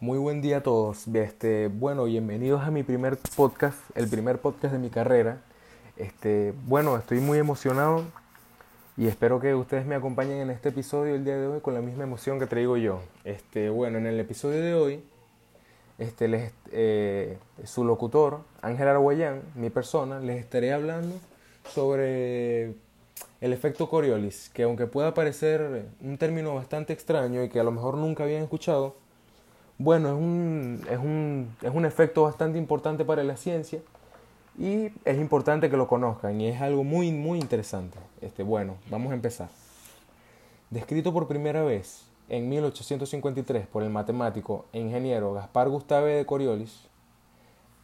Muy buen día a todos. Este, bueno, bienvenidos a mi primer podcast, el primer podcast de mi carrera. Este, bueno, estoy muy emocionado y espero que ustedes me acompañen en este episodio el día de hoy con la misma emoción que traigo yo. Este, bueno, en el episodio de hoy, este, les, eh, su locutor, Ángel Arguellán, mi persona, les estaré hablando sobre el efecto Coriolis, que aunque pueda parecer un término bastante extraño y que a lo mejor nunca habían escuchado, bueno, es un, es un, es un efecto bastante importante para la ciencia y es importante que lo conozcan y es algo muy, muy interesante. Este, bueno, vamos a empezar. Descrito por primera vez en 1853 por el matemático e ingeniero Gaspar Gustave de Coriolis,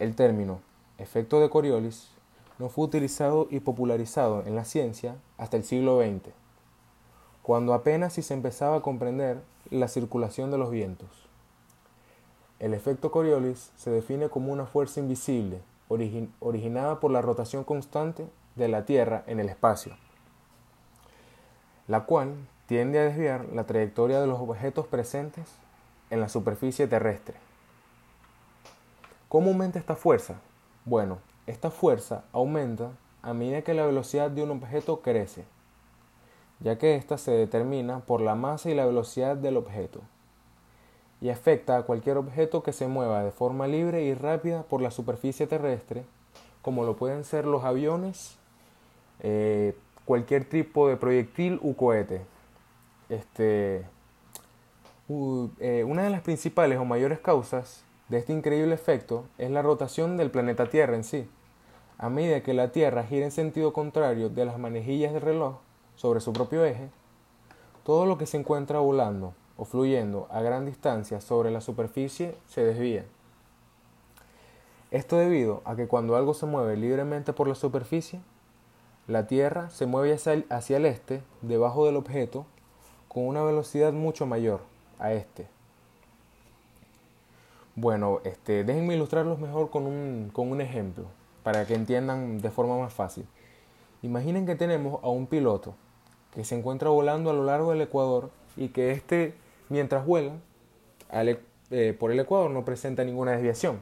el término efecto de Coriolis no fue utilizado y popularizado en la ciencia hasta el siglo XX, cuando apenas si se empezaba a comprender la circulación de los vientos. El efecto Coriolis se define como una fuerza invisible originada por la rotación constante de la Tierra en el espacio, la cual tiende a desviar la trayectoria de los objetos presentes en la superficie terrestre. ¿Cómo aumenta esta fuerza? Bueno, esta fuerza aumenta a medida que la velocidad de un objeto crece, ya que ésta se determina por la masa y la velocidad del objeto, y afecta a cualquier objeto que se mueva de forma libre y rápida por la superficie terrestre, como lo pueden ser los aviones, eh, cualquier tipo de proyectil u cohete. Este, eh, una de las principales o mayores causas de este increíble efecto es la rotación del planeta Tierra en sí. A medida que la Tierra gira en sentido contrario de las manejillas del reloj sobre su propio eje, todo lo que se encuentra volando o fluyendo a gran distancia sobre la superficie se desvía. Esto debido a que cuando algo se mueve libremente por la superficie, la Tierra se mueve hacia el, hacia el este, debajo del objeto, con una velocidad mucho mayor a este. Bueno, este, déjenme ilustrarlos mejor con un, con un ejemplo, para que entiendan de forma más fácil. Imaginen que tenemos a un piloto que se encuentra volando a lo largo del Ecuador y que este, mientras vuela e, eh, por el Ecuador, no presenta ninguna desviación.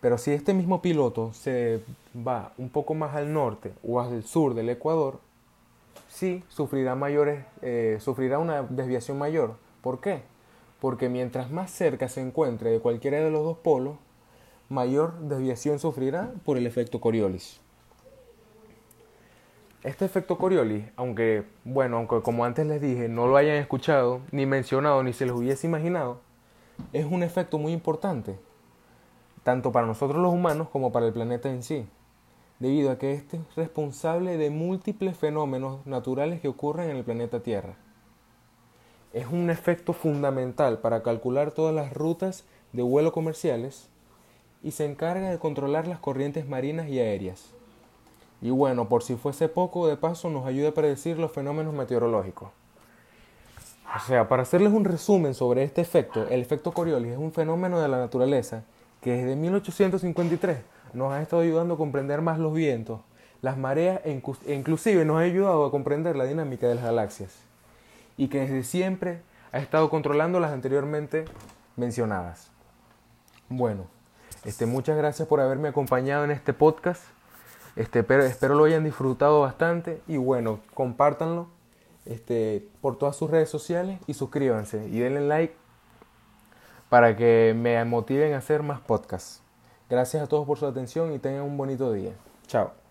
Pero si este mismo piloto se va un poco más al norte o al sur del Ecuador, sí sufrirá, mayores, eh, sufrirá una desviación mayor. ¿Por qué? porque mientras más cerca se encuentre de cualquiera de los dos polos, mayor desviación sufrirá por el efecto Coriolis. Este efecto Coriolis, aunque, bueno, aunque como antes les dije, no lo hayan escuchado, ni mencionado, ni se los hubiese imaginado, es un efecto muy importante, tanto para nosotros los humanos como para el planeta en sí, debido a que este es responsable de múltiples fenómenos naturales que ocurren en el planeta Tierra es un efecto fundamental para calcular todas las rutas de vuelo comerciales y se encarga de controlar las corrientes marinas y aéreas. Y bueno, por si fuese poco, de paso nos ayuda a predecir los fenómenos meteorológicos. O sea, para hacerles un resumen sobre este efecto, el efecto Coriolis es un fenómeno de la naturaleza que desde 1853 nos ha estado ayudando a comprender más los vientos, las mareas e, e inclusive nos ha ayudado a comprender la dinámica de las galaxias y que desde siempre ha estado controlando las anteriormente mencionadas. Bueno, este, muchas gracias por haberme acompañado en este podcast. Este, espero, espero lo hayan disfrutado bastante y bueno, compártanlo este, por todas sus redes sociales y suscríbanse y denle like para que me motiven a hacer más podcasts. Gracias a todos por su atención y tengan un bonito día. Chao.